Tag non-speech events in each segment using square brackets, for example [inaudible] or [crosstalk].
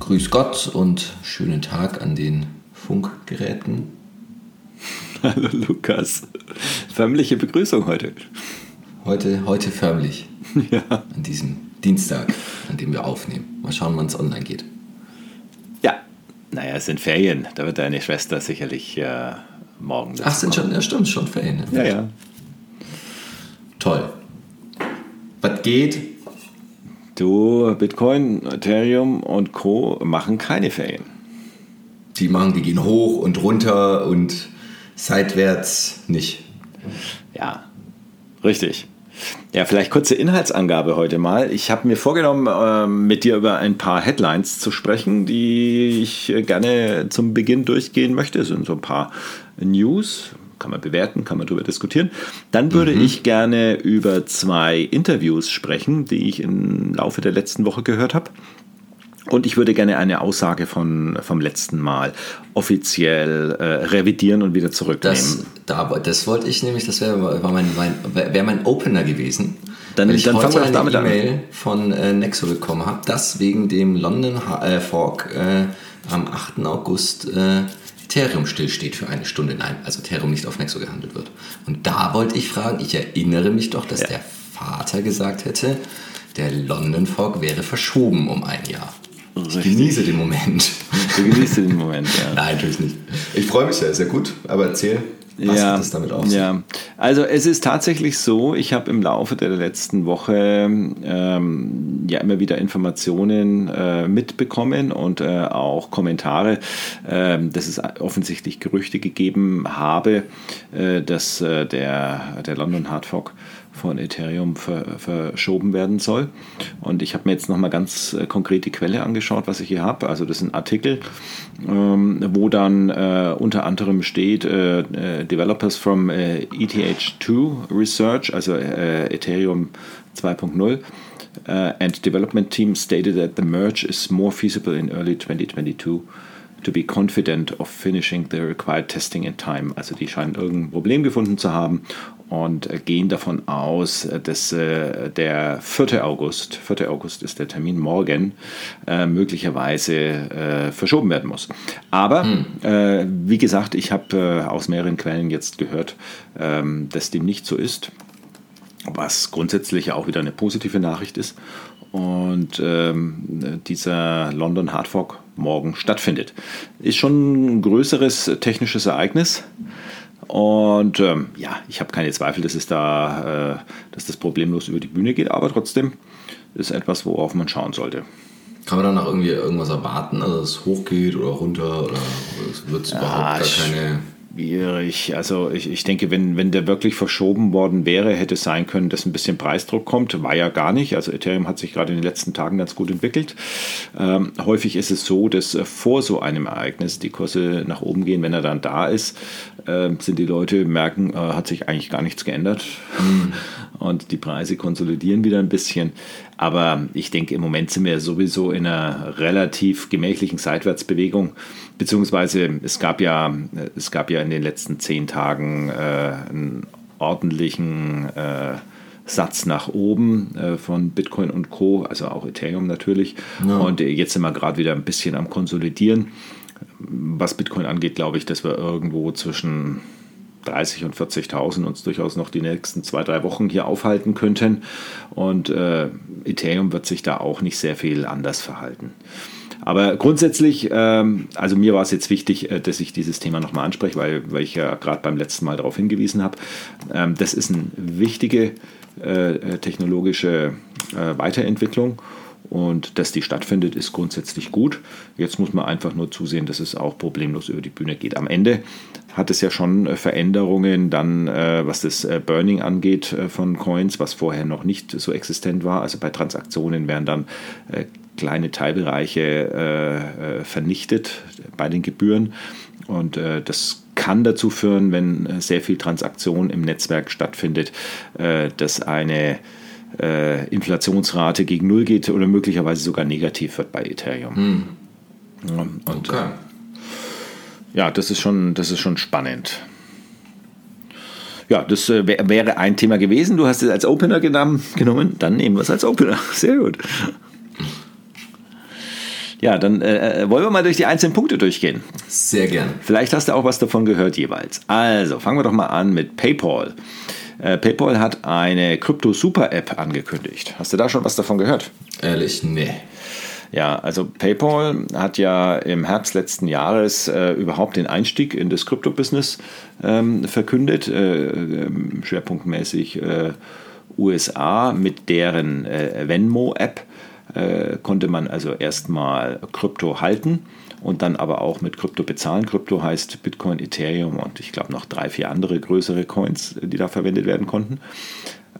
Grüß Gott und schönen Tag an den Funkgeräten. Hallo Lukas. Förmliche Begrüßung heute. Heute, heute förmlich. [laughs] Ja. An diesem Dienstag, an dem wir aufnehmen. Mal schauen, wann es online geht. Ja, naja, es sind Ferien. Da wird deine Schwester sicherlich äh, morgen. Ach, sind schon, ja, stimmt, schon Ferien. Ne? Ja, ja. Toll. Was geht? Du, Bitcoin, Ethereum und Co. machen keine Ferien. Die machen, die gehen hoch und runter und seitwärts nicht. Ja, richtig. Ja, vielleicht kurze Inhaltsangabe heute mal. Ich habe mir vorgenommen, äh, mit dir über ein paar Headlines zu sprechen, die ich gerne zum Beginn durchgehen möchte. Es sind so ein paar News, kann man bewerten, kann man darüber diskutieren. Dann würde mhm. ich gerne über zwei Interviews sprechen, die ich im Laufe der letzten Woche gehört habe. Und ich würde gerne eine Aussage von, vom letzten Mal offiziell äh, revidieren und wieder zurücknehmen. Das, da, das wollte ich nämlich, das wäre mein, mein, wär mein Opener gewesen. Dann, weil ich dann heute fangen wir damit eine E-Mail von äh, Nexo bekommen habe, dass wegen dem London äh, Fork äh, am 8. August äh, Ethereum stillsteht für eine Stunde. Nein, also Ethereum nicht auf Nexo gehandelt wird. Und da wollte ich fragen, ich erinnere mich doch, dass ja. der Vater gesagt hätte, der London Fork wäre verschoben um ein Jahr. Ich genieße den Moment. [laughs] Du genießt den Moment, ja. Nein, natürlich nicht. Ich freue mich sehr, sehr gut, aber erzähl. Was ja, hat es damit sich? Ja, also es ist tatsächlich so, ich habe im Laufe der letzten Woche ähm, ja immer wieder Informationen äh, mitbekommen und äh, auch Kommentare, äh, dass es offensichtlich Gerüchte gegeben habe, äh, dass äh, der, der London Hard Fork von Ethereum ver, verschoben werden soll. Und ich habe mir jetzt nochmal ganz äh, konkret die Quelle angeschaut, was ich hier habe. Also das ist ein Artikel, ähm, wo dann äh, unter anderem steht, äh, äh Developers from äh, ETH2 Research, also äh, Ethereum 2.0. and development team stated that the merge is more feasible in early 2022 to be confident of finishing the required testing in time. Also die scheinen irgendein Problem gefunden zu haben und gehen davon aus, dass äh, der 4. August, 4. August ist der Termin morgen, äh, möglicherweise äh, verschoben werden muss. Aber hm. wie gesagt, ich habe aus mehreren Quellen jetzt gehört, ähm, dass dem nicht so ist, was grundsätzlich auch wieder eine positive Nachricht ist. Und ähm, dieser London Hard Fork morgen stattfindet. Ist schon ein größeres technisches Ereignis. Und ähm, ja, ich habe keine Zweifel, dass es da, äh, dass das problemlos über die Bühne geht, aber trotzdem ist etwas, worauf man schauen sollte. Kann man danach irgendwie irgendwas erwarten, also dass es hochgeht oder runter oder wird es ja, überhaupt gar keine Schwierig. Also ich, ich denke, wenn, wenn der wirklich verschoben worden wäre, hätte es sein können, dass ein bisschen Preisdruck kommt. War ja gar nicht. Also Ethereum hat sich gerade in den letzten Tagen ganz gut entwickelt. Ähm, häufig ist es so, dass äh, vor so einem Ereignis die Kurse nach oben gehen. Wenn er dann da ist, äh, sind die Leute merken, äh, hat sich eigentlich gar nichts geändert. Mhm. [laughs] Und die Preise konsolidieren wieder ein bisschen. Aber ich denke, im Moment sind wir sowieso in einer relativ gemächlichen Seitwärtsbewegung. Beziehungsweise es gab ja, es gab ja in den letzten zehn Tagen äh, einen ordentlichen äh, Satz nach oben äh, von Bitcoin und Co., also auch Ethereum natürlich. Ja. Und jetzt sind wir gerade wieder ein bisschen am Konsolidieren. Was Bitcoin angeht, glaube ich, dass wir irgendwo zwischen 30 und 40.000 uns durchaus noch die nächsten zwei, drei Wochen hier aufhalten könnten. Und äh, Ethereum wird sich da auch nicht sehr viel anders verhalten. Aber grundsätzlich, ähm, also mir war es jetzt wichtig, äh, dass ich dieses Thema nochmal anspreche, weil, weil ich ja gerade beim letzten Mal darauf hingewiesen habe. Ähm, das ist eine wichtige äh, technologische äh, Weiterentwicklung und dass die stattfindet, ist grundsätzlich gut. Jetzt muss man einfach nur zusehen, dass es auch problemlos über die Bühne geht. Am Ende hat es ja schon äh, Veränderungen dann, äh, was das äh, Burning angeht von Coins, was vorher noch nicht so existent war. Also bei Transaktionen werden dann kleine Teilbereiche vernichtet bei den Gebühren. Und das kann dazu führen, wenn sehr viel Transaktion im Netzwerk stattfindet, dass eine äh, Inflationsrate gegen Null geht oder möglicherweise sogar negativ wird bei Ethereum. Hm. Und okay. äh, ja, das ist schon, das ist schon spannend. Ja, das äh, wäre ein Thema gewesen. Du hast es als Opener genommen. Dann nehmen wir es als Opener. [laughs] Sehr gut. Ja, dann äh, äh, wollen wir mal durch die einzelnen Punkte durchgehen. Sehr gern. Vielleicht hast du auch was davon gehört jeweils. Also, fangen wir doch mal an mit PayPal. Äh, PayPal hat eine Krypto-Super-App angekündigt. Hast du da schon was davon gehört? Ehrlich, nee. Ja, also PayPal hat ja im Herbst letzten Jahres äh, überhaupt den Einstieg in das Krypto-Business ähm, verkündet, äh, ähm, schwerpunktmäßig äh, USA mit deren äh, Venmo-App äh, konnte man also erstmal Krypto halten und dann aber auch mit Krypto bezahlen. Krypto heißt Bitcoin, Ethereum und ich glaube noch drei, vier andere größere Coins, die da verwendet werden konnten.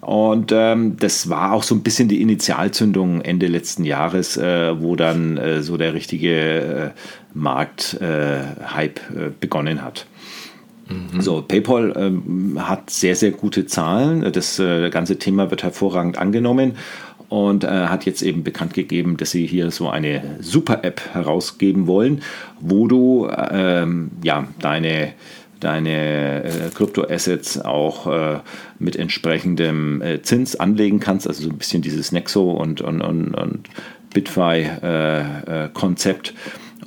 Und ähm, das war auch so ein bisschen die Initialzündung Ende letzten Jahres, äh, wo dann äh, so der richtige äh, Markthype äh, begonnen hat. Mhm. So, PayPal ähm, hat sehr, sehr gute Zahlen. Das äh, ganze Thema wird hervorragend angenommen und äh, hat jetzt eben bekannt gegeben, dass sie hier so eine Super-App herausgeben wollen, wo du ähm, ja deine deine äh, Kryptoassets auch äh, mit entsprechendem äh, Zins anlegen kannst, also so ein bisschen dieses Nexo und, und, und, und Bitfi-Konzept. Äh, äh,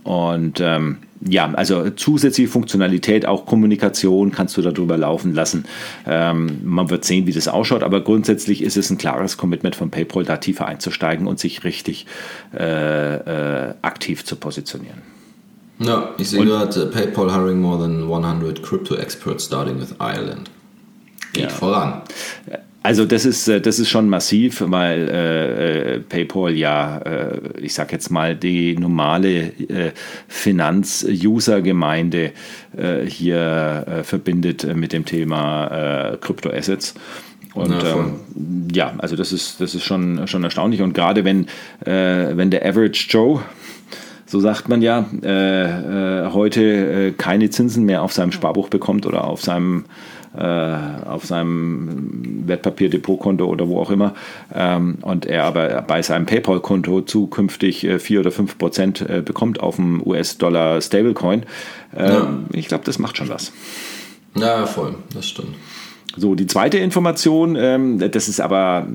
und ähm, ja, also zusätzliche Funktionalität, auch Kommunikation kannst du darüber laufen lassen. Ähm, man wird sehen, wie das ausschaut, aber grundsätzlich ist es ein klares Commitment von PayPal, da tiefer einzusteigen und sich richtig äh, äh, aktiv zu positionieren. Ja, ich sehe gerade uh, PayPal hiring more than 100 crypto experts starting with Ireland. Geht ja. voran. Also das ist, äh, das ist schon massiv, weil äh, äh, PayPal ja, äh, ich sage jetzt mal, die normale äh, Finanz-User-Gemeinde äh, hier verbindet mit dem Thema Kryptoassets. Und ähm, ja, also das ist, das ist schon, schon erstaunlich. Und gerade wenn, wenn der Average Joe, so sagt man ja, heute keine Zinsen mehr auf seinem Sparbuch bekommt oder auf seinem äh, auf seinem Wertpapierdepotkonto oder wo auch immer ähm, und er aber bei seinem PayPal-Konto zukünftig äh, 4 oder 5 Prozent äh, bekommt auf dem US-Dollar Stablecoin, äh, ja. ich glaube, das macht schon was. Ja, voll, das stimmt. So, die zweite Information, ähm, das ist aber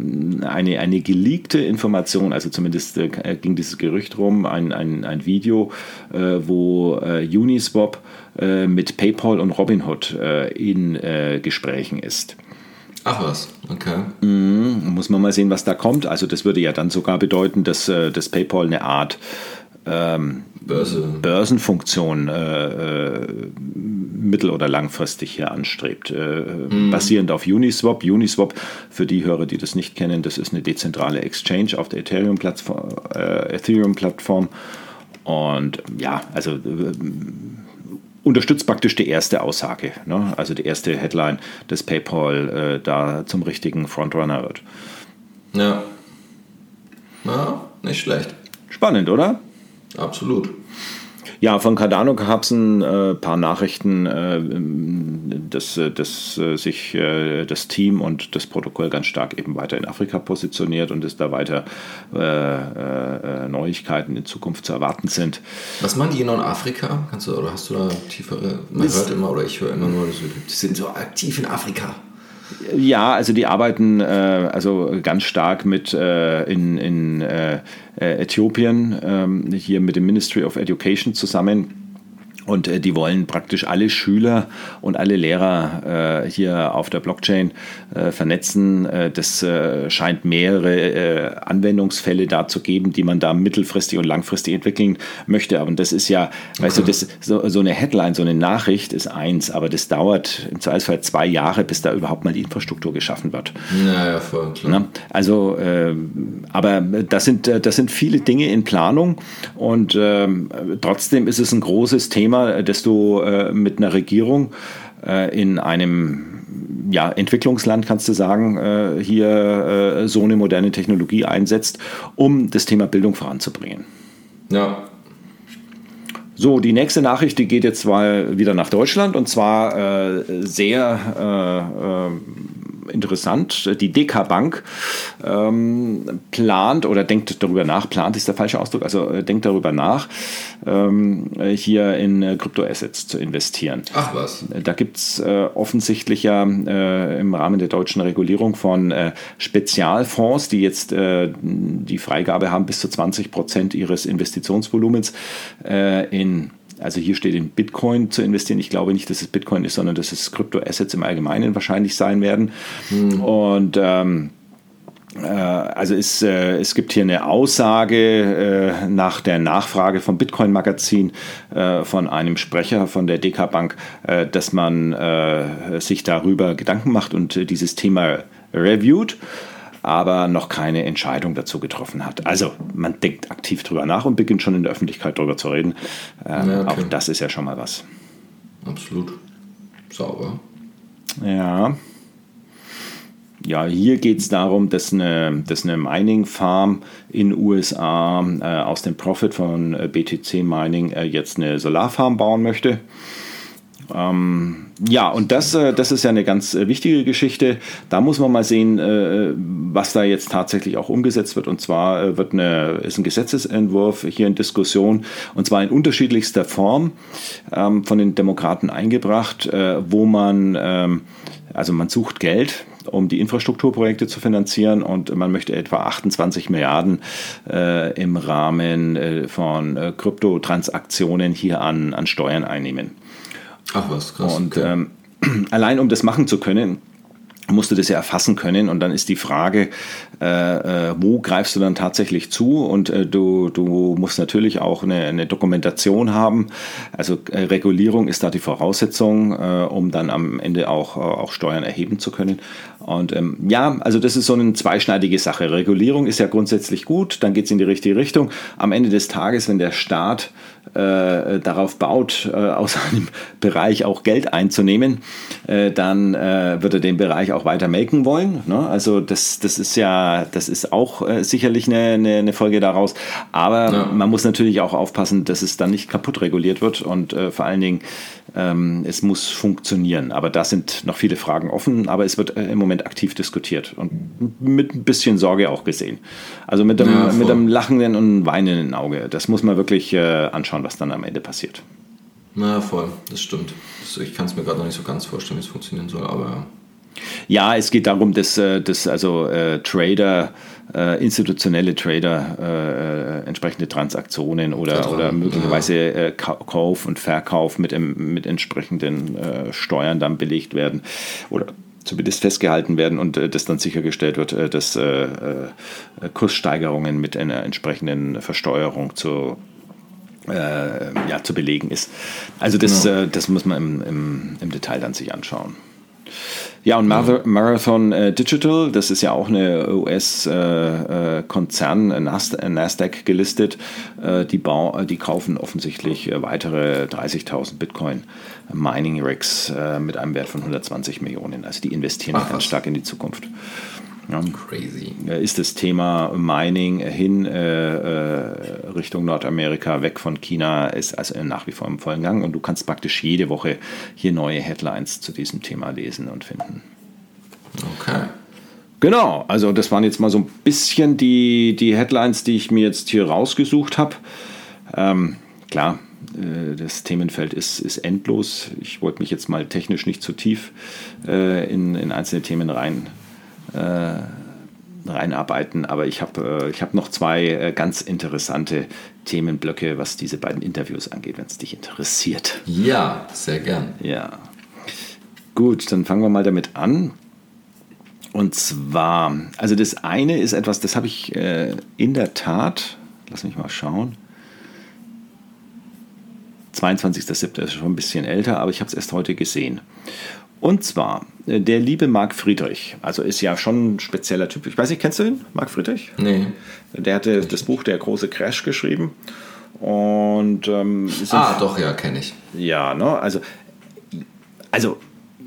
eine, eine geleakte Information, also zumindest äh, ging dieses Gerücht rum, ein, ein, ein Video, äh, wo äh, Uniswap äh, mit PayPal und Robinhood äh, in äh, Gesprächen ist. Ach was, okay. Mhm, muss man mal sehen, was da kommt. Also das würde ja dann sogar bedeuten, dass das PayPal eine Art ähm, Börse. Börsenfunktion äh, äh, mittel- oder langfristig hier anstrebt. Äh, mm. Basierend auf Uniswap. Uniswap, für die Hörer, die das nicht kennen, das ist eine dezentrale Exchange auf der Ethereum-Plattform. Äh, Ethereum Und ja, also äh, unterstützt praktisch die erste Aussage, ne? also die erste Headline, dass PayPal äh, da zum richtigen Frontrunner wird. Ja. Ja, nicht schlecht. Spannend, oder? Absolut. Ja, von Cardano gab es ein äh, paar Nachrichten, äh, dass, äh, dass äh, sich äh, das Team und das Protokoll ganz stark eben weiter in Afrika positioniert und dass da weiter äh, Neuigkeiten in Zukunft zu erwarten sind. Was die genau in Afrika? Kannst du, oder hast du da tiefere? Man hört immer oder ich höre immer nur, die sind so aktiv in Afrika. Ja, also die arbeiten äh, also ganz stark mit äh, in, in äh, Äthiopien, ähm, hier mit dem Ministry of Education zusammen und äh, die wollen praktisch alle Schüler und alle Lehrer äh, hier auf der Blockchain äh, vernetzen. Äh, das äh, scheint mehrere äh, Anwendungsfälle da zu geben, die man da mittelfristig und langfristig entwickeln möchte. Aber das ist ja, okay. weißt du, das, so, so, eine Headline, so eine Nachricht ist eins, aber das dauert im Zweifelsfall zwei Jahre, bis da überhaupt mal die Infrastruktur geschaffen wird. Naja, voll klar. Na? Also, aber das sind, das sind viele Dinge in Planung und ähm, trotzdem ist es ein großes Thema Thema, dass du äh, mit einer Regierung äh, in einem ja, Entwicklungsland, kannst du sagen, äh, hier äh, so eine moderne Technologie einsetzt, um das Thema Bildung voranzubringen. Ja. So, die nächste Nachricht, die geht jetzt mal wieder nach Deutschland und zwar äh, sehr äh, interessant. Die DK Bank ähm, plant oder denkt darüber nach, plant ist der falsche Ausdruck, also äh, denkt darüber nach, ähm, hier in äh, Kryptoassets zu investieren. Ach was. Da gibt es äh, offensichtlich ja äh, im Rahmen der deutschen Regulierung von äh, Spezialfonds, die jetzt äh, die Freigabe haben, bis zu 20 Prozent ihres Investitionsvolumens in also hier steht in Bitcoin zu investieren. Ich glaube nicht, dass es Bitcoin ist, sondern dass es Kryptoassets im Allgemeinen wahrscheinlich sein werden. Mhm. Und ähm, äh, also es, äh, es gibt hier eine Aussage äh, nach der Nachfrage vom Bitcoin Magazin von einem Sprecher von der DK Bank, dass man sich darüber Gedanken macht und dieses Thema reviewt aber noch keine Entscheidung dazu getroffen hat. Also man denkt aktiv drüber nach und beginnt schon in der Öffentlichkeit darüber zu reden. Ähm, ja, okay. Auch das ist ja schon mal was. Absolut. Sauber. Ja. Ja, hier geht es darum, dass eine, dass eine Mining-Farm in USA äh, aus dem Profit von äh, BTC Mining äh, jetzt eine Solarfarm bauen möchte. Ähm, ja, und das, äh, das ist ja eine ganz äh, wichtige Geschichte. Da muss man mal sehen, äh, was da jetzt tatsächlich auch umgesetzt wird. Und zwar äh, wird eine, ist ein Gesetzesentwurf hier in Diskussion, und zwar in unterschiedlichster Form ähm, von den Demokraten eingebracht, äh, wo man, ähm, also man sucht Geld um die Infrastrukturprojekte zu finanzieren und man möchte etwa 28 Milliarden äh, im Rahmen äh, von äh, Kryptotransaktionen hier an, an Steuern einnehmen. Ach was, krass. Und okay. ähm, [clears throat] allein um das machen zu können, musst du das ja erfassen können und dann ist die Frage, äh, äh, wo greifst du dann tatsächlich zu und äh, du, du musst natürlich auch eine, eine Dokumentation haben. Also äh, Regulierung ist da die Voraussetzung, äh, um dann am Ende auch, äh, auch Steuern erheben zu können. Und ähm, ja, also das ist so eine zweischneidige Sache. Regulierung ist ja grundsätzlich gut, dann geht es in die richtige Richtung. Am Ende des Tages, wenn der Staat äh, darauf baut, äh, aus [laughs] einem Bereich auch Geld einzunehmen, äh, dann äh, wird er den Bereich auch weiter melken wollen. Ne? Also das, das ist ja, das ist auch äh, sicherlich eine, eine, eine, Folge daraus. Aber ja. man muss natürlich auch aufpassen, dass es dann nicht kaputt reguliert wird und äh, vor allen Dingen ähm, es muss funktionieren. Aber da sind noch viele Fragen offen, aber es wird im Moment aktiv diskutiert und mit ein bisschen Sorge auch gesehen. Also mit einem, ja, mit einem lachenden und weinenden Auge. Das muss man wirklich anschauen schauen, was dann am Ende passiert. Na, voll, das stimmt. Ich kann es mir gerade noch nicht so ganz vorstellen, wie es funktionieren soll, aber. Ja, es geht darum, dass, äh, dass also äh, Trader, äh, institutionelle Trader äh, entsprechende Transaktionen oder, oder möglicherweise ja. Äh, Kauf und Verkauf mit, mit entsprechenden äh, Steuern dann belegt werden oder zumindest festgehalten werden und äh, das dann sichergestellt wird, äh, dass äh, Kurssteigerungen mit einer entsprechenden Versteuerung zu äh, ja, zu belegen ist. Also das, genau. äh, das muss man im, im, im, Detail dann sich anschauen. Ja, und Marathon äh, Digital, das ist ja auch eine US-Konzern, äh, äh, Nasdaq gelistet, die, die kaufen offensichtlich weitere 30.000 Bitcoin Mining Rigs mit einem Wert von 120 Millionen. Also die investieren Ach, ganz stark in die Zukunft. Ja. Crazy. Ist das Thema Mining hin äh, äh, Richtung Nordamerika, weg von China, ist also nach wie vor im vollen Gang und du kannst praktisch jede Woche hier neue Headlines zu diesem Thema lesen und finden. Okay. Genau, also das waren jetzt mal so ein bisschen die, die Headlines, die ich mir jetzt hier rausgesucht habe. Ähm, klar, äh, das Themenfeld ist, ist endlos. Ich wollte mich jetzt mal technisch nicht zu tief äh, in, in einzelne Themen rein reinarbeiten. Aber ich habe äh, ich hab noch zwei äh, ganz interessante Themenblöcke, was diese beiden Interviews angeht, wenn es dich interessiert. Ja, sehr gern. Ja. Gut, dann fangen wir mal damit an. Und zwar, also das eine ist etwas, das habe ich äh, in der Tat, lass mich mal schauen, 22.07. ist schon ein bisschen älter, aber ich habe es erst heute gesehen. Und zwar äh, der liebe Marc Friedrich, also ist ja schon ein spezieller Typ. Ich weiß nicht, kennst du ihn, Marc Friedrich? Nee. Der hatte das Buch Der große Crash geschrieben. Und ähm, ah, doch, ja, kenne ich. Ja, ne? Also, also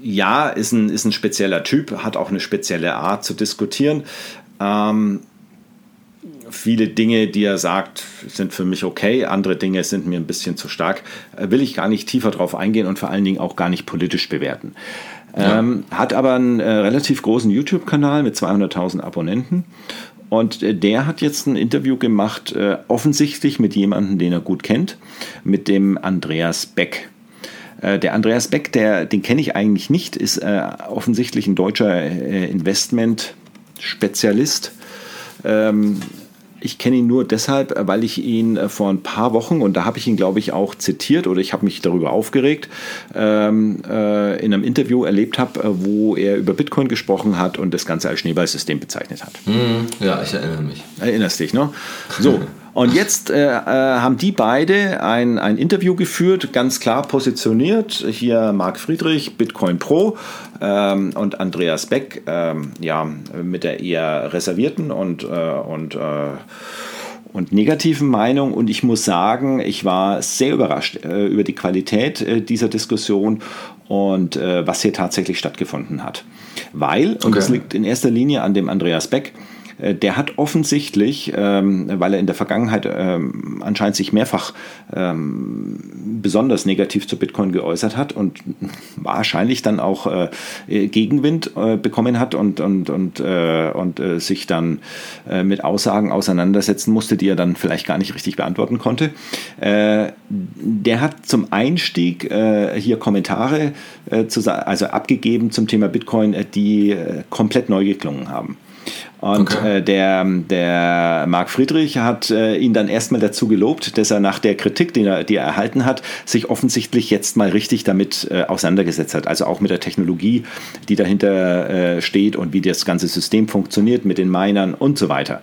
ja, ist ein, ist ein spezieller Typ, hat auch eine spezielle Art zu diskutieren. Ähm, viele Dinge, die er sagt, sind für mich okay, andere Dinge sind mir ein bisschen zu stark. Äh, will ich gar nicht tiefer drauf eingehen und vor allen Dingen auch gar nicht politisch bewerten. Ähm, hat aber einen äh, relativ großen YouTube-Kanal mit 200.000 Abonnenten. Und äh, der hat jetzt ein Interview gemacht, äh, offensichtlich mit jemandem, den er gut kennt, mit dem Andreas Beck. Äh, der Andreas Beck, der, den kenne ich eigentlich nicht, ist äh, offensichtlich ein deutscher Investment-Spezialist. Ähm, ich kenne ihn nur deshalb, weil ich ihn äh, vor ein paar Wochen, und da habe ich ihn, glaube ich, auch zitiert oder ich habe mich darüber aufgeregt, ähm, äh, in einem Interview erlebt habe, äh, wo er über Bitcoin gesprochen hat und das Ganze als Schneeballsystem bezeichnet hat. Mhm. Ja, ich erinnere mich. Erinnerst dich, ne? So. [laughs] Und jetzt äh, äh, haben die beide ein, ein Interview geführt, ganz klar positioniert. Hier Marc Friedrich, Bitcoin Pro ähm, und Andreas Beck, ähm, ja, mit der eher reservierten und, äh, und, äh, und negativen Meinung. Und ich muss sagen, ich war sehr überrascht äh, über die Qualität äh, dieser Diskussion und was hier tatsächlich stattgefunden hat. Weil, und okay. das liegt in erster Linie an dem Andreas Beck, äh, der hat offensichtlich, ähm, weil er in der Vergangenheit ähm, anscheinend sich mehrfach ähm, besonders negativ zu Bitcoin geäußert hat und wahrscheinlich dann auch äh, Gegenwind äh, bekommen hat und, und, und, und sich dann mit Aussagen auseinandersetzen musste, die er dann vielleicht gar nicht richtig beantworten konnte. der hat zum Einstieg hier Kommentare also abgegeben zum Thema Bitcoin, die komplett neu geklungen haben. Und okay. äh, der, der Marc Friedrich hat äh, ihn dann erstmal dazu gelobt, dass er nach der Kritik, die er, die er erhalten hat, sich offensichtlich jetzt mal richtig damit äh, auseinandergesetzt hat. Also auch mit der Technologie, die dahinter äh, steht und wie das ganze System funktioniert mit den Minern und so weiter.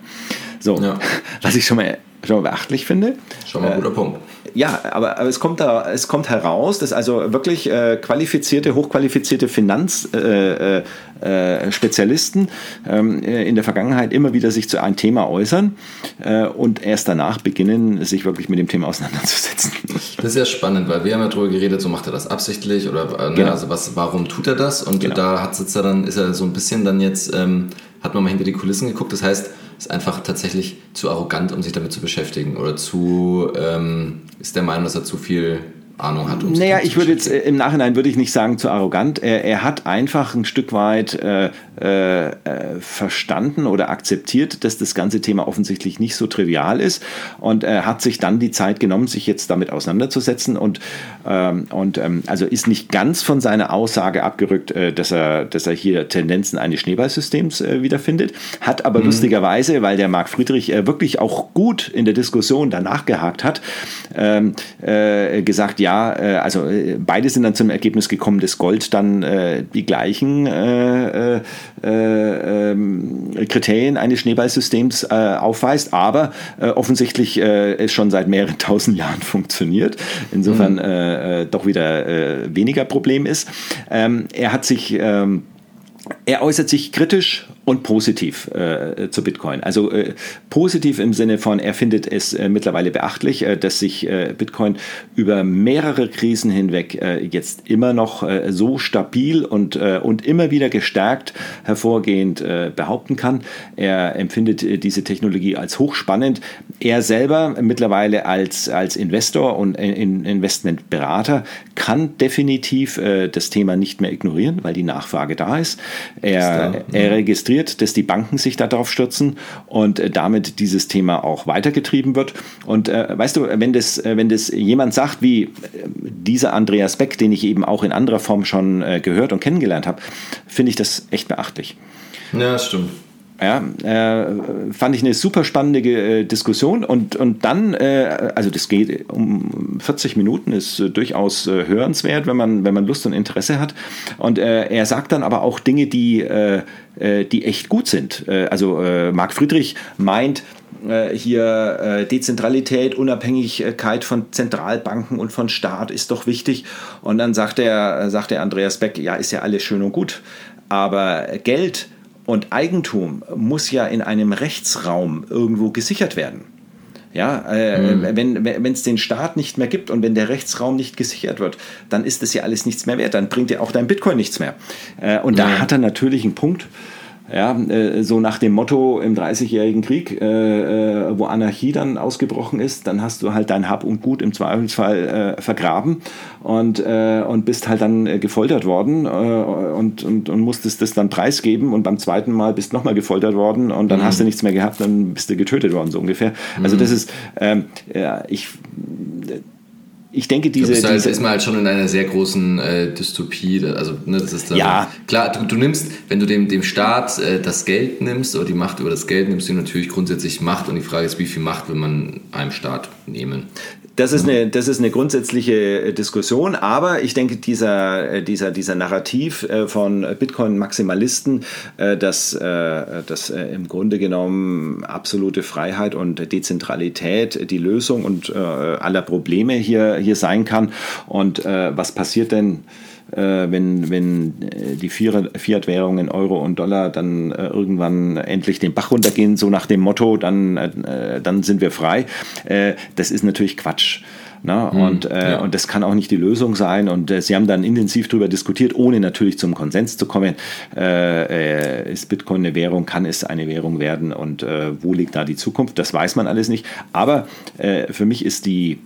So, ja. [laughs] was ich schon mal, schon mal beachtlich finde. Schon mal ein guter Punkt ja, aber, aber es, kommt da, es kommt heraus, dass also wirklich äh, qualifizierte, hochqualifizierte Finanzspezialisten äh, äh, ähm, äh, in der Vergangenheit immer wieder sich zu einem Thema äußern äh, und erst danach beginnen, sich wirklich mit dem Thema auseinanderzusetzen. Das ist ja spannend, weil wir haben ja darüber geredet, so macht er das absichtlich oder äh, ne, genau. also was, warum tut er das? Und genau. da hat sitzt er dann, ist er so ein bisschen dann jetzt, ähm, hat man mal hinter die Kulissen geguckt. Das heißt, ist einfach tatsächlich zu arrogant, um sich damit zu beschäftigen oder zu, ähm, ist der Meinung, dass er zu viel Ahnung hat. Um naja, ich würde jetzt äh, im Nachhinein würde ich nicht sagen zu arrogant. Er, er hat einfach ein Stück weit äh, äh, äh, verstanden oder akzeptiert, dass das ganze Thema offensichtlich nicht so trivial ist und er hat sich dann die Zeit genommen, sich jetzt damit auseinanderzusetzen und, ähm, und ähm, also ist nicht ganz von seiner Aussage abgerückt, äh, dass, er, dass er hier Tendenzen eines Schneeballsystems äh, wiederfindet, hat aber mhm. lustigerweise, weil der Marc Friedrich wirklich auch gut in der Diskussion danach gehakt hat, ähm, gesagt, ja, äh, also äh, beide sind dann zum Ergebnis gekommen, dass Gold dann äh, die gleichen äh, äh, äh ähm, Kriterien eines Schneeballsystems aufweist, aber offensichtlich es schon seit mehreren [laughs] tausend Jahren funktioniert. Insofern mhm. doch wieder weniger Problem ist. Ähm, er hat sich ähm, er äußert sich kritisch und positiv äh, zu Bitcoin. Also äh, positiv im Sinne von, er findet es äh, mittlerweile beachtlich, äh, dass sich äh, Bitcoin über mehrere Krisen hinweg äh, jetzt immer noch so stabil und, und immer wieder gestärkt hervorgehend behaupten kann. Er empfindet diese Technologie als hochspannend. Er selber mittlerweile als, als Investor und in Investmentberater kann definitiv das Thema nicht mehr ignorieren, weil die Nachfrage da ist. Er, er registriert registriert, dass die Banken sich darauf stürzen und äh, damit dieses Thema auch weitergetrieben wird. Und äh, weißt du, wenn das, äh, wenn das jemand sagt, wie äh, dieser Andreas Beck, den ich eben auch in anderer Form schon äh, gehört und kennengelernt habe, finde ich das echt beachtlich. Ja, stimmt. Ja, äh, fand ich eine super spannende äh, Diskussion und, und dann, äh, also das geht um 40 Minuten, ist äh, durchaus äh, hörenswert, wenn man, wenn man Lust und Interesse hat. Und äh, er sagt dann aber auch Dinge, die, die echt gut sind. also Marc Friedrich meint, hier Dezentralität, Unabhängigkeit von Zentralbanken und von Staat ist doch wichtig. Und dann sagt er, sagt der Andreas Beck, ja, ist ja alles schön und gut. Aber Geld und Eigentum muss ja in einem Rechtsraum irgendwo gesichert werden. Ja, äh, mhm. wenn es den Staat nicht mehr gibt und wenn der Rechtsraum nicht gesichert wird, dann ist das ja alles nichts mehr wert. Dann bringt ja auch dein Bitcoin nichts mehr. Äh, und da mhm. hat er natürlich einen Punkt. Ja, äh, so nach dem Motto im Dreißigjährigen Krieg, äh, äh, wo Anarchie dann ausgebrochen ist, dann hast du halt dein Hab und Gut im Zweifelsfall äh, vergraben und, äh, und bist halt dann äh, gefoltert worden und, und, und musstest das dann preisgeben und beim zweiten Mal bist nochmal gefoltert worden und dann mhm. hast du nichts mehr gehabt, dann bist du getötet worden, so ungefähr. Also mhm. das ist, ähm, ja, ich ich denke, diese. Da halt, ist man halt schon in einer sehr großen äh, Dystopie. Also, ne, das ist dann, ja. Klar, du, du, nimmst, wenn du dem, dem Staat äh, das Geld nimmst oder die Macht über das Geld nimmst, du natürlich grundsätzlich Macht. Und die Frage ist, wie viel Macht will man einem Staat nehmen? Das ist, eine, das ist eine grundsätzliche äh, Diskussion, aber ich denke, dieser, äh, dieser, dieser Narrativ äh, von Bitcoin-Maximalisten, dass, dass im Grunde genommen absolute Freiheit und Dezentralität die Lösung und aller Probleme hier, hier sein kann. Und was passiert denn? Wenn, wenn die Fiat-Währungen Euro und Dollar dann irgendwann endlich den Bach runtergehen, so nach dem Motto, dann, dann sind wir frei. das ist natürlich Quatsch. Ne? Mhm, und, äh, ja. und das kann auch nicht die Lösung sein. Und äh, sie haben dann intensiv darüber diskutiert, ohne natürlich zum Konsens zu kommen. Äh, ist Bitcoin eine Währung? Kann es eine Währung werden? Und äh, wo liegt da die Zukunft? Das weiß man alles nicht. Aber äh, für mich ist die,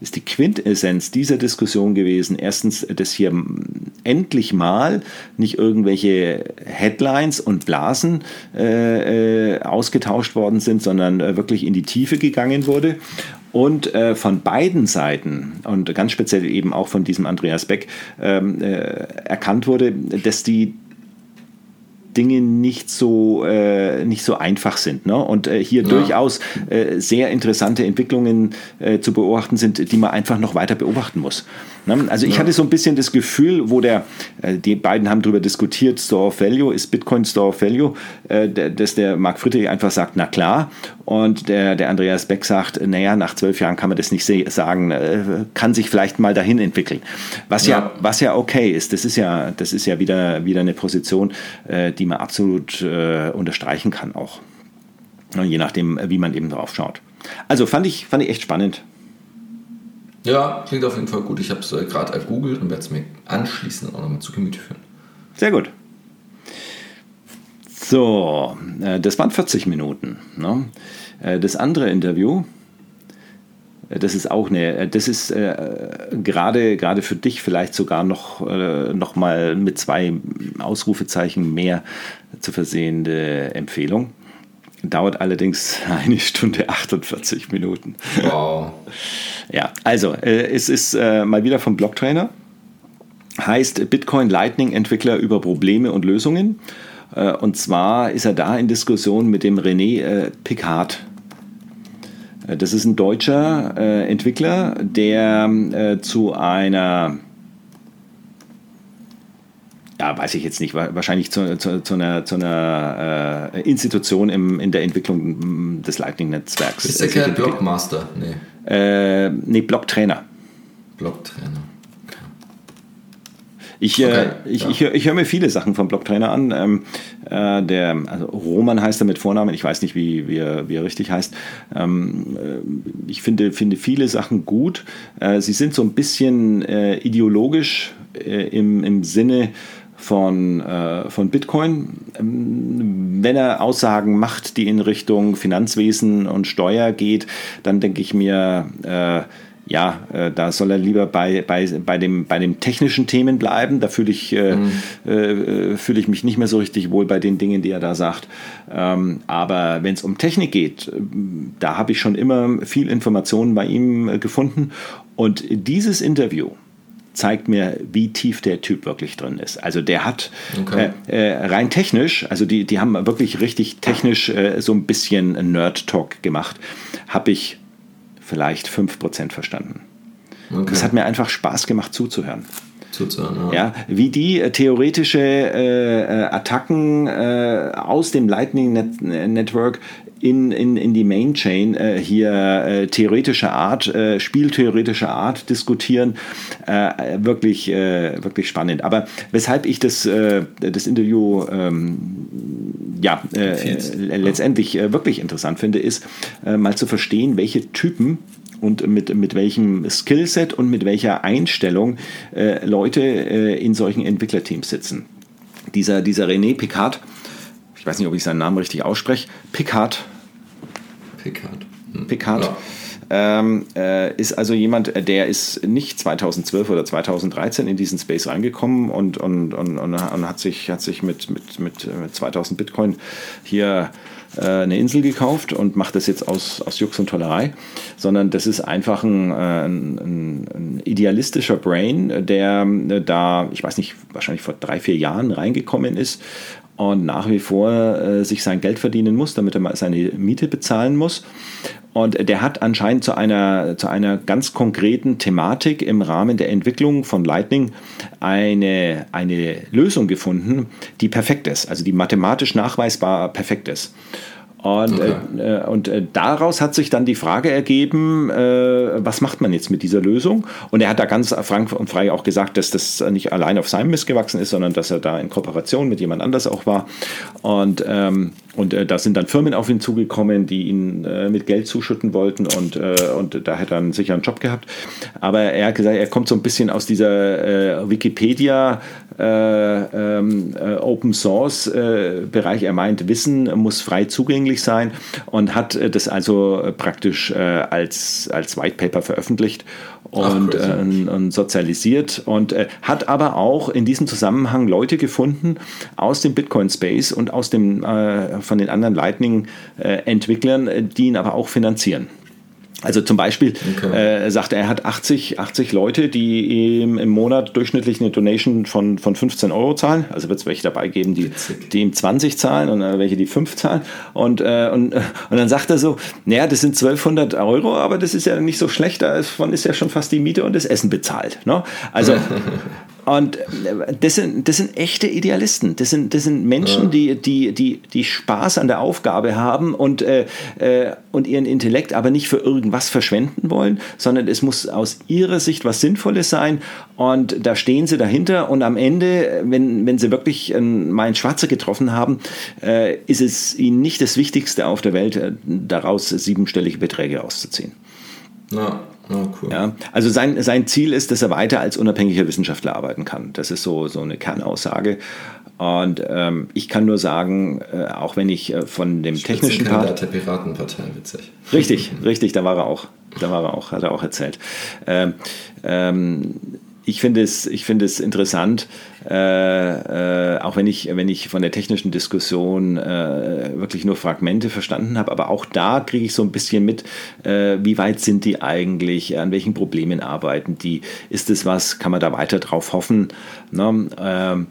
ist die Quintessenz dieser Diskussion gewesen. Erstens, dass hier endlich mal nicht irgendwelche Headlines und Blasen äh, äh, ausgetauscht worden sind, sondern äh, wirklich in die Tiefe gegangen wurde. Und äh, von beiden Seiten und ganz speziell eben auch von diesem Andreas Beck ähm, äh, erkannt wurde, dass die Dinge nicht so, äh, nicht so einfach sind. Ne? Und äh, hier ja. durchaus äh, sehr interessante Entwicklungen äh, zu beobachten sind, die man einfach noch weiter beobachten muss. Ne? Also ich ja. hatte so ein bisschen das Gefühl, wo der, äh, die beiden haben darüber diskutiert, Store of Value, ist Bitcoin Store of Value, äh, dass der Mark Friedrich einfach sagt, na klar. Und der, der Andreas Beck sagt, naja, nach zwölf Jahren kann man das nicht sagen, kann sich vielleicht mal dahin entwickeln. Was ja, ja was ja okay ist, das ist ja, das ist ja wieder, wieder eine Position, die man absolut äh, unterstreichen kann auch. Je nachdem, wie man eben drauf schaut. Also fand ich, fand ich echt spannend. Ja, klingt auf jeden Fall gut. Ich habe es äh, gerade ergoogelt und werde es mir anschließend auch nochmal zu Gemüte führen. Sehr gut. So, äh, das waren 40 Minuten. Ne? Äh, das andere Interview, das ist auch eine, das ist äh, gerade gerade für dich vielleicht sogar noch, äh, noch mal mit zwei Ausrufezeichen mehr zu versehende Empfehlung. Dauert allerdings [laughs] eine Stunde 48 Minuten. Wow. [laughs] ja, also äh, es ist äh, mal wieder vom Blocktrainer. Heißt Bitcoin Lightning Entwickler über Probleme und Lösungen. Äh, und zwar ist er da in Diskussion mit dem René äh, Picard das ist ein deutscher äh, Entwickler, der äh, zu einer, ja, weiß ich jetzt nicht, wahrscheinlich zu, zu, zu einer, zu einer äh, Institution im, in der Entwicklung des Lightning-Netzwerks. Ist der kein Blockmaster? Nee. Äh, nee, Blocktrainer. Blocktrainer. Ich, äh, okay, äh, ich, ja. ich, ich, höre mir viele Sachen vom Blogtrainer an. Ähm, äh, der, also Roman heißt er mit Vornamen, ich weiß nicht, wie, wie, er, wie er richtig heißt. Ähm, äh, ich finde, finde viele Sachen gut. Äh, sie sind so ein bisschen äh, ideologisch im, im Sinne von, äh, von Bitcoin. Ähm, wenn er Aussagen macht, die in Richtung Finanzwesen und Steuer geht, dann denke ich mir, äh, ja, äh, da soll er lieber bei, bei, bei, dem, bei den technischen Themen bleiben. Da fühle ich, äh, mhm. äh, fühle ich mich nicht mehr so richtig wohl bei den Dingen, die er da sagt. Ähm, aber wenn es um Technik geht, äh, da habe ich schon immer viel Informationen bei ihm äh, gefunden. Und dieses Interview, zeigt mir, wie tief der Typ wirklich drin ist. Also der hat okay. äh, äh, rein technisch, also die, die haben wirklich richtig technisch äh, so ein bisschen Nerd-Talk gemacht, habe ich vielleicht 5% verstanden. Okay. Es hat mir einfach Spaß gemacht zuzuhören. Zuzuhören, ja. ja. wie die äh, theoretische äh, Attacken aus dem Lightning Net Network in, in, in die Main Chain äh, hier äh, theoretischer Art, äh, spieltheoretischer Art diskutieren. Äh, wirklich, äh, wirklich spannend. Aber weshalb ich das, äh, das Interview ähm, ja, letztendlich wirklich interessant finde, ist mal zu verstehen, welche Typen und mit, mit welchem Skillset und mit welcher Einstellung Leute in solchen Entwicklerteams sitzen. Dieser, dieser René Picard, ich weiß nicht, ob ich seinen Namen richtig ausspreche, Picard. Picard. Hm. Picard. Ja. Ähm, äh, ist also jemand, der ist nicht 2012 oder 2013 in diesen Space reingekommen und, und, und, und, hat sich, hat sich mit, mit, mit 2000 Bitcoin hier äh, eine Insel gekauft und macht das jetzt aus, aus Jux und Tollerei, sondern das ist einfach ein, äh, ein, ein idealistischer Brain, der äh, da, ich weiß nicht, wahrscheinlich vor drei, vier Jahren reingekommen ist und nach wie vor äh, sich sein Geld verdienen muss, damit er mal seine Miete bezahlen muss. Und der hat anscheinend zu einer, zu einer ganz konkreten Thematik im Rahmen der Entwicklung von Lightning eine, eine Lösung gefunden, die perfekt ist, also die mathematisch nachweisbar perfekt ist. Und, okay. äh, und äh, daraus hat sich dann die Frage ergeben, äh, was macht man jetzt mit dieser Lösung? Und er hat da ganz frank und frei auch gesagt, dass das nicht allein auf seinem Mist gewachsen ist, sondern dass er da in Kooperation mit jemand anders auch war. Und, ähm, und äh, da sind dann Firmen auf ihn zugekommen, die ihn äh, mit Geld zuschütten wollten und, äh, und da hätte er einen sicheren Job gehabt. Aber er hat gesagt, er kommt so ein bisschen aus dieser Wikipedia ähm, Open Source Bereich. Er meint, Wissen muss frei zugänglich sein und hat äh, das also äh, praktisch äh, als, als White Paper veröffentlicht und, Ach, und sozialisiert und hat aber auch in diesem Zusammenhang Leute gefunden aus dem Bitcoin Space und aus dem von den anderen Lightning Entwicklern, die ihn aber auch finanzieren. Also zum Beispiel okay. äh, sagt er, er hat 80, 80 Leute, die ihm im Monat durchschnittlich eine Donation von, von 15 Euro zahlen. Also wird es welche dabei geben, die, die ihm 20 zahlen und äh, welche die 5 zahlen. Und, äh, und, und dann sagt er so, naja, das sind 1200 Euro, aber das ist ja nicht so schlecht, davon ist ja schon fast die Miete und das Essen bezahlt. Ne? Also [laughs] Und äh, das sind, das sind echte Idealisten. Das sind, das sind Menschen, ja. die, die, die, die Spaß an der Aufgabe haben und, äh, äh, und ihren Intellekt aber nicht für irgendwas verschwenden wollen, sondern es muss aus ihrer Sicht was Sinnvolles sein. Und da stehen sie dahinter. Und am Ende, wenn, wenn sie wirklich ähm, mal einen Schwarzer getroffen haben, äh, ist es ihnen nicht das Wichtigste auf der Welt, äh, daraus siebenstellige Beträge auszuziehen. Ja. Oh, cool. Ja, also sein, sein Ziel ist, dass er weiter als unabhängiger Wissenschaftler arbeiten kann. Das ist so, so eine Kernaussage. Und ähm, ich kann nur sagen, äh, auch wenn ich äh, von dem technischen Part. der Piratenpartei, witzig. Richtig, [laughs] richtig, da war er auch. Da war er auch, hat er auch erzählt. Ähm, ähm, ich finde es, ich finde es interessant, äh, äh, auch wenn ich, wenn ich von der technischen Diskussion äh, wirklich nur Fragmente verstanden habe, aber auch da kriege ich so ein bisschen mit, äh, wie weit sind die eigentlich, an welchen Problemen arbeiten die, ist es was, kann man da weiter drauf hoffen? Ne?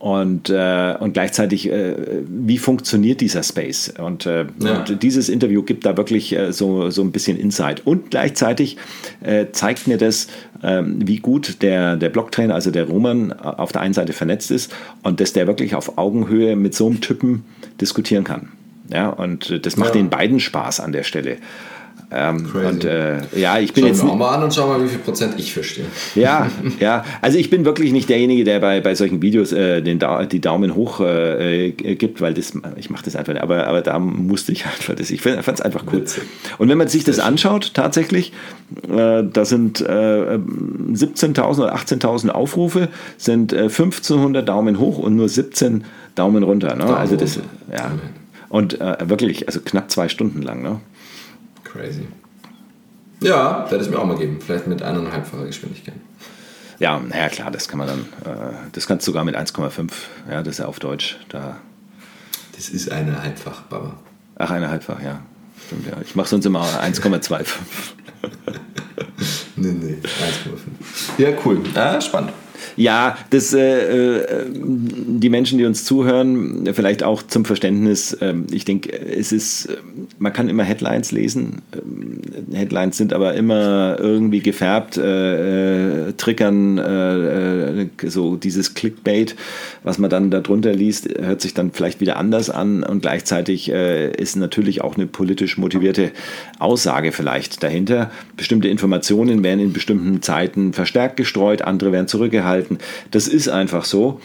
Und, äh, und gleichzeitig, äh, wie funktioniert dieser Space? Und, äh, ja. und, dieses Interview gibt da wirklich äh, so, so ein bisschen Insight. Und gleichzeitig äh, zeigt mir das, ähm, wie gut der, der Blocktrainer, also der Roman, auf der einen Seite vernetzt ist und dass der wirklich auf Augenhöhe mit so einem Typen diskutieren kann. Ja, und das macht ja. den beiden Spaß an der Stelle. Ähm, und äh, ja, ich bin schauen jetzt. Wir auch mal an und schau mal, wie viel Prozent ich verstehe. Ja, [laughs] ja. Also ich bin wirklich nicht derjenige, der bei, bei solchen Videos äh, den da die Daumen hoch äh, äh gibt, weil das, ich mache das einfach nicht. Aber, aber da musste ich einfach das. Ich fand es einfach cool. Witzig. Und wenn man sich das anschaut, tatsächlich, äh, da sind 17.000 äh, oder 18.000 Aufrufe, sind 1500 Daumen hoch und nur 17 Daumen runter. Ne? Also das, ja. Und wirklich, also knapp zwei Stunden lang. Ne? Crazy. Ja, werde es mir auch mal geben. Vielleicht mit eineinhalbfacher Geschwindigkeit. Ja, naja, klar, das kann man dann, äh, das kannst du sogar mit 1,5, ja, das ist ja auf Deutsch. Da. Das ist eine Halbfach, Baba. Ach, eine Halbfach, ja. Stimmt, ja. Ich mache sonst immer 1,25. [laughs] nee, nee, 1,5. Ja, cool. Ah, spannend. Ja, das, äh, äh, die Menschen, die uns zuhören, vielleicht auch zum Verständnis. Äh, ich denke, es ist, man kann immer Headlines lesen. Headlines sind aber immer irgendwie gefärbt, äh, äh triggern äh, so dieses Clickbait, was man dann darunter liest, hört sich dann vielleicht wieder anders an und gleichzeitig ist natürlich auch eine politisch motivierte Aussage vielleicht dahinter. Bestimmte Informationen werden in bestimmten Zeiten verstärkt gestreut, andere werden zurückgehalten. Das ist einfach so.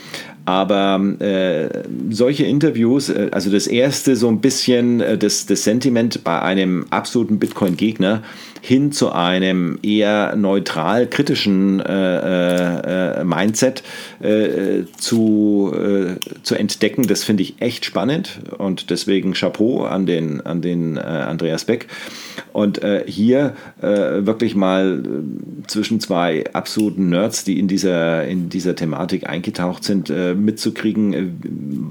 Aber äh, solche Interviews, äh, also das erste so ein bisschen äh, das, das Sentiment bei einem absoluten Bitcoin-Gegner hin zu einem eher neutral kritischen äh, äh, Mindset äh, zu, zu entdecken, das finde ich echt spannend und deswegen Chapeau an den, an den Andreas Beck. Und hier wirklich mal zwischen zwei absoluten Nerds, die in dieser, in dieser Thematik eingetaucht sind, mitzukriegen,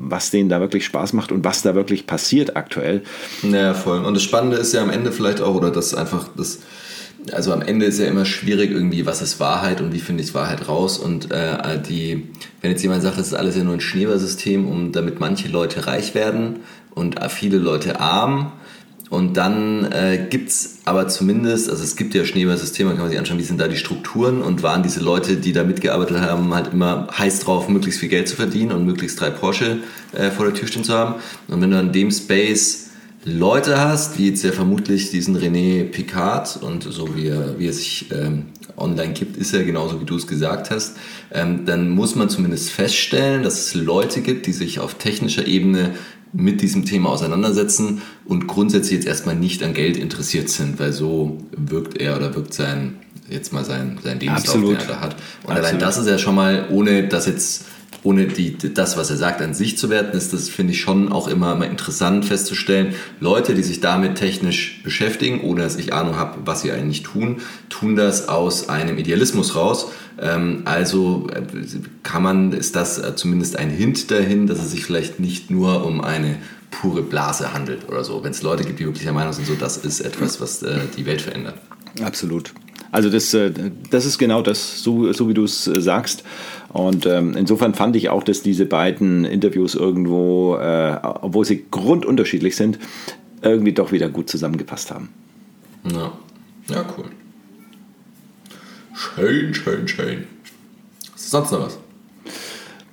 was denen da wirklich Spaß macht und was da wirklich passiert aktuell. Ja, voll. Und das Spannende ist ja am Ende vielleicht auch, oder das einfach das also am Ende ist ja immer schwierig irgendwie, was ist Wahrheit und wie finde ich Wahrheit raus. Und äh, die, wenn jetzt jemand sagt, das ist alles ja nur ein Schneeballsystem, um damit manche Leute reich werden und viele Leute arm. Und dann äh, gibt es aber zumindest, also es gibt ja Schneeballsysteme, kann man sich anschauen, wie sind da die Strukturen und waren diese Leute, die da mitgearbeitet haben, halt immer heiß drauf, möglichst viel Geld zu verdienen und möglichst drei Porsche äh, vor der Tür stehen zu haben. Und wenn du an dem Space Leute hast, wie jetzt ja vermutlich diesen René Picard und so wie er, wie er sich ähm, online gibt, ist er genauso wie du es gesagt hast, ähm, dann muss man zumindest feststellen, dass es Leute gibt, die sich auf technischer Ebene mit diesem Thema auseinandersetzen und grundsätzlich jetzt erstmal nicht an Geld interessiert sind, weil so wirkt er oder wirkt sein, jetzt mal sein, sein Lebenslauf, Absolut. den er da hat. Und Absolut. allein das ist ja schon mal, ohne dass jetzt ohne die, das, was er sagt, an sich zu werten, ist das, finde ich, schon auch immer, immer interessant festzustellen. Leute, die sich damit technisch beschäftigen, ohne dass ich Ahnung habe, was sie eigentlich tun, tun das aus einem Idealismus raus. Ähm, also äh, kann man, ist das äh, zumindest ein Hint dahin, dass es sich vielleicht nicht nur um eine pure Blase handelt oder so. Wenn es Leute gibt, die wirklich der Meinung sind, so das ist etwas, was äh, die Welt verändert. Absolut. Also das, das ist genau das, so, so wie du es sagst. Und ähm, insofern fand ich auch, dass diese beiden Interviews irgendwo, äh, obwohl sie grundunterschiedlich sind, irgendwie doch wieder gut zusammengepasst haben. Ja, ja cool. Schön, schön, schön. Ist sonst noch was?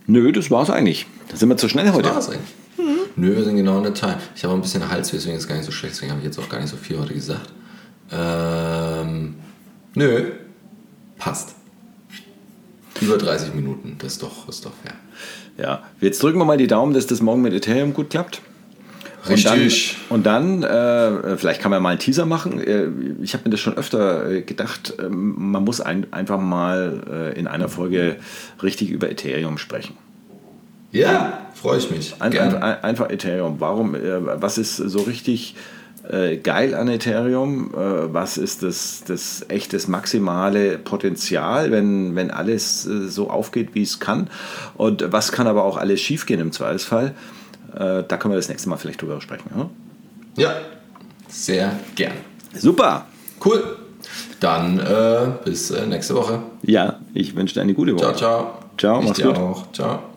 Nö, das war's eigentlich. Da sind wir zu schnell heute. Das war's eigentlich. Mhm. Nö, wir sind genau in der Time. Ich habe ein bisschen Hals, deswegen ist es gar nicht so schlecht, deswegen habe ich jetzt auch gar nicht so viel heute gesagt. Ähm, nö, passt. Über 30 Minuten, das ist doch, ist doch fair. Ja, jetzt drücken wir mal die Daumen, dass das morgen mit Ethereum gut klappt. Richtig. Und dann, und dann äh, vielleicht kann man mal einen Teaser machen. Äh, ich habe mir das schon öfter äh, gedacht, ähm, man muss ein, einfach mal äh, in einer Folge richtig über Ethereum sprechen. Ja, freue ich mich. Ein, ein, einfach Ethereum. Warum, was ist so richtig äh, geil an Ethereum? Äh, was ist das, das echt das maximale Potenzial, wenn, wenn alles äh, so aufgeht, wie es kann? Und was kann aber auch alles schiefgehen im Zweifelsfall? Äh, da können wir das nächste Mal vielleicht drüber sprechen. Ja, ja sehr gern. Super. Cool. Dann äh, bis äh, nächste Woche. Ja, ich wünsche dir eine gute Woche. Ciao, ciao. Ciao, ich mach's dir gut. Auch. Ciao.